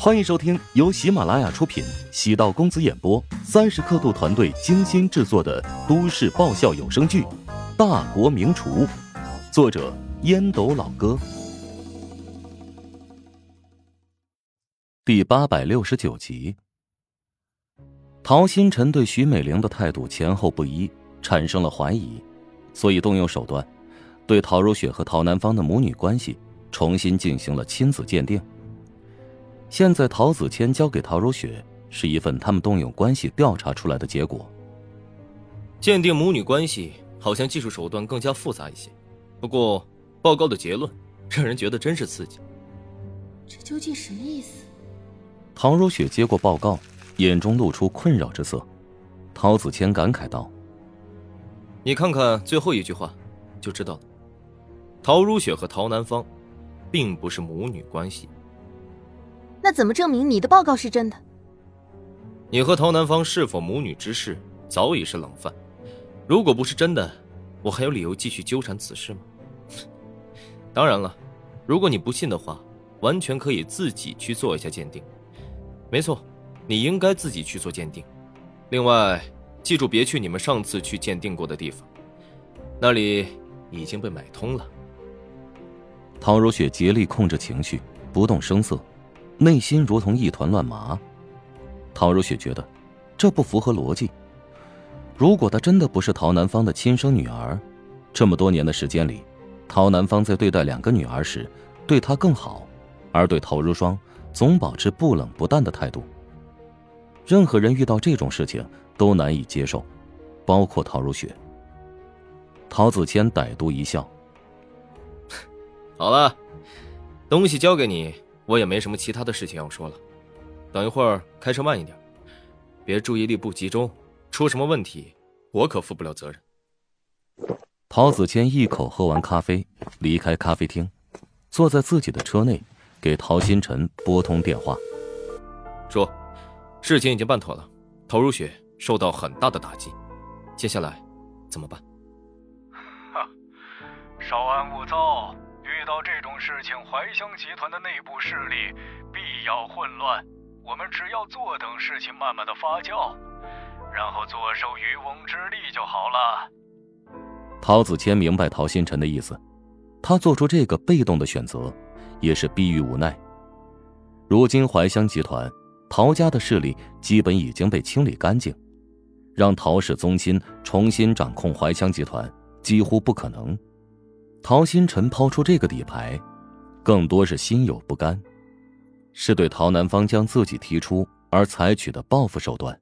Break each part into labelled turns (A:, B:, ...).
A: 欢迎收听由喜马拉雅出品、喜道公子演播、三十刻度团队精心制作的都市爆笑有声剧《大国名厨》，作者烟斗老哥，第八百六十九集。陶新晨对徐美玲的态度前后不一，产生了怀疑，所以动用手段，对陶如雪和陶南方的母女关系重新进行了亲子鉴定。现在陶子谦交给陶如雪是一份他们动用关系调查出来的结果。
B: 鉴定母女关系好像技术手段更加复杂一些，不过报告的结论让人觉得真是刺激。
C: 这究竟什么意思？
A: 陶如雪接过报告，眼中露出困扰之色。陶子谦感慨道：“
B: 你看看最后一句话，就知道了。陶如雪和陶南方，并不是母女关系。”
C: 那怎么证明你的报告是真的？
B: 你和陶南方是否母女之事早已是冷饭。如果不是真的，我还有理由继续纠缠此事吗？当然了，如果你不信的话，完全可以自己去做一下鉴定。没错，你应该自己去做鉴定。另外，记住别去你们上次去鉴定过的地方，那里已经被买通了。
A: 陶如雪竭力控制情绪，不动声色。内心如同一团乱麻，陶如雪觉得这不符合逻辑。如果她真的不是陶南方的亲生女儿，这么多年的时间里，陶南方在对待两个女儿时，对她更好，而对陶如霜总保持不冷不淡的态度。任何人遇到这种事情都难以接受，包括陶如雪。陶子谦歹毒一笑：“
B: 好了，东西交给你。”我也没什么其他的事情要说了，等一会儿开车慢一点，别注意力不集中，出什么问题，我可负不了责任。
A: 陶子谦一口喝完咖啡，离开咖啡厅，坐在自己的车内，给陶新辰拨通电话，
B: 说：“事情已经办妥了，陶如雪受到很大的打击，接下来怎么办？”
D: 哈，稍安勿躁。遇到这种事情，怀香集团的内部势力必要混乱。我们只要坐等事情慢慢的发酵，然后坐收渔翁之利就好了。
A: 陶子谦明白陶新晨的意思，他做出这个被动的选择，也是逼于无奈。如今怀香集团陶家的势力基本已经被清理干净，让陶氏宗亲重新掌控怀香集团几乎不可能。陶新晨抛出这个底牌，更多是心有不甘，是对陶南方将自己提出而采取的报复手段。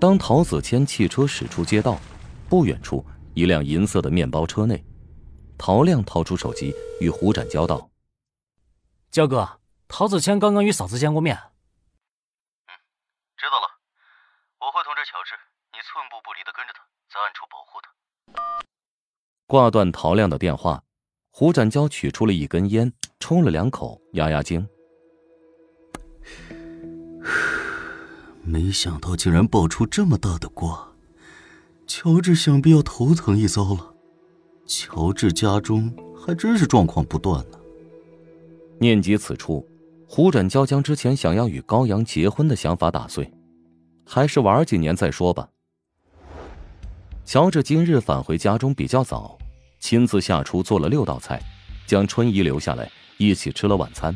A: 当陶子谦汽车驶出街道，不远处一辆银色的面包车内，陶亮掏出手机与胡展交道：“
E: 焦哥，陶子谦刚刚与嫂子见过面。”“
F: 嗯，知道了，我会通知乔治，你寸步不离的跟着他，在暗处保护他。”
A: 挂断陶亮的电话，胡展娇取出了一根烟，抽了两口，压压惊。
G: 没想到竟然爆出这么大的瓜，乔治想必要头疼一遭了。乔治家中还真是状况不断呢。
A: 念及此处，胡展娇将之前想要与高阳结婚的想法打碎，还是玩几年再说吧。乔治今日返回家中比较早，亲自下厨做了六道菜，将春姨留下来一起吃了晚餐。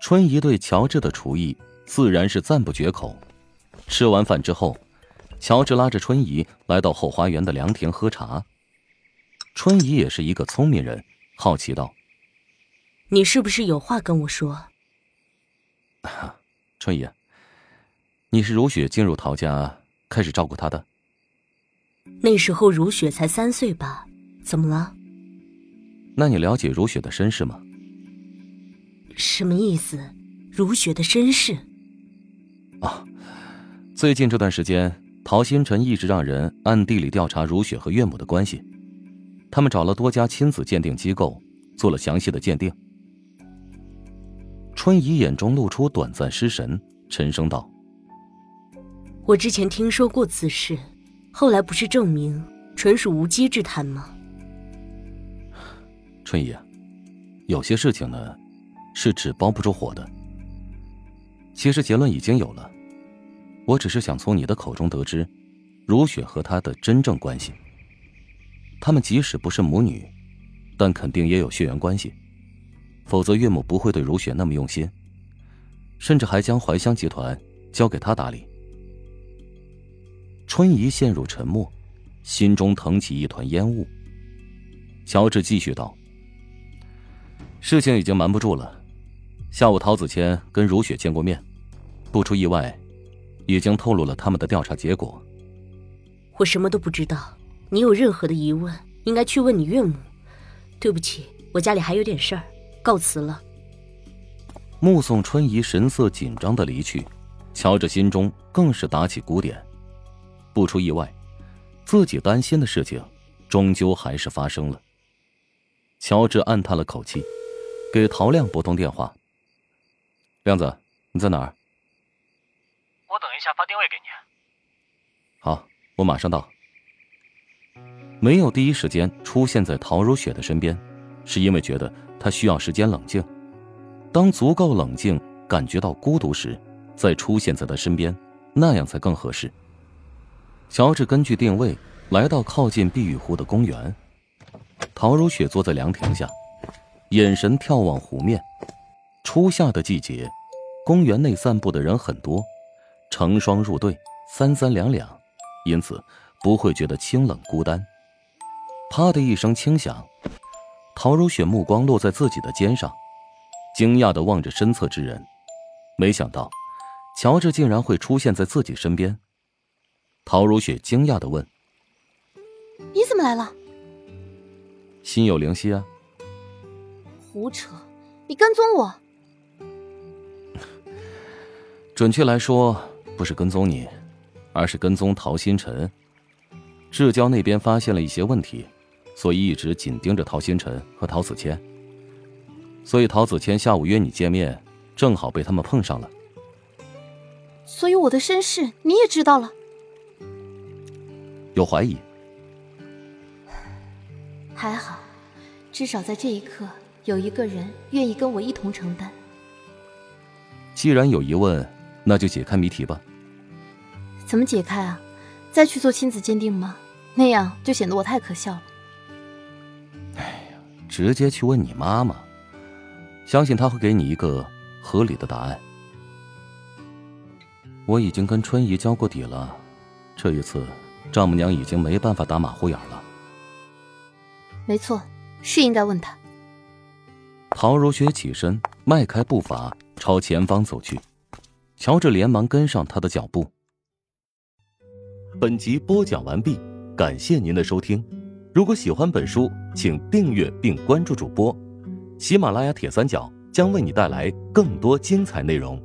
A: 春姨对乔治的厨艺自然是赞不绝口。吃完饭之后，乔治拉着春姨来到后花园的凉亭喝茶。春姨也是一个聪明人，好奇道：“
H: 你是不是有话跟我说？”
A: 春姨，你是如雪进入陶家开始照顾她的。
H: 那时候如雪才三岁吧？怎么了？
A: 那你了解如雪的身世吗？
H: 什么意思？如雪的身世？
A: 啊，最近这段时间，陶星辰一直让人暗地里调查如雪和岳母的关系。他们找了多家亲子鉴定机构，做了详细的鉴定。春怡眼中露出短暂失神，沉声道：“
H: 我之前听说过此事。”后来不是证明纯属无稽之谈吗？
A: 春姨，有些事情呢，是纸包不住火的。其实结论已经有了，我只是想从你的口中得知，如雪和他的真正关系。他们即使不是母女，但肯定也有血缘关系，否则岳母不会对如雪那么用心，甚至还将怀香集团交给他打理。春姨陷入沉默，心中腾起一团烟雾。乔治继续道：“事情已经瞒不住了。下午，陶子谦跟如雪见过面，不出意外，已经透露了他们的调查结果。
H: 我什么都不知道。你有任何的疑问，应该去问你岳母。对不起，我家里还有点事儿，告辞了。”
A: 目送春怡神色紧张的离去，乔治心中更是打起鼓点。不出意外，自己担心的事情，终究还是发生了。乔治暗叹了口气，给陶亮拨通电话。亮子，你在哪儿？
E: 我等一下发定位给你。
A: 好，我马上到。没有第一时间出现在陶如雪的身边，是因为觉得她需要时间冷静。当足够冷静，感觉到孤独时，再出现在她身边，那样才更合适。乔治根据定位来到靠近碧玉湖的公园。陶如雪坐在凉亭下，眼神眺望湖面。初夏的季节，公园内散步的人很多，成双入对，三三两两，因此不会觉得清冷孤单。啪的一声轻响，陶如雪目光落在自己的肩上，惊讶的望着身侧之人，没想到，乔治竟然会出现在自己身边。陶如雪惊讶的问：“
C: 你怎么来了？”
A: 心有灵犀啊！
C: 胡扯！你跟踪我？
A: 准确来说，不是跟踪你，而是跟踪陶星辰。至交那边发现了一些问题，所以一直紧盯着陶星辰和陶子谦。所以陶子谦下午约你见面，正好被他们碰上了。
C: 所以我的身世你也知道了？
A: 有怀疑？
C: 还好，至少在这一刻，有一个人愿意跟我一同承担。
A: 既然有疑问，那就解开谜题吧。
C: 怎么解开啊？再去做亲子鉴定吗？那样就显得我太可笑了。
A: 哎呀，直接去问你妈妈，相信她会给你一个合理的答案。我已经跟春姨交过底了，这一次。丈母娘已经没办法打马虎眼了。
C: 没错，是应该问他。
A: 陶如雪起身，迈开步伐朝前方走去，乔治连忙跟上他的脚步。本集播讲完毕，感谢您的收听。如果喜欢本书，请订阅并关注主播。喜马拉雅铁三角将为你带来更多精彩内容。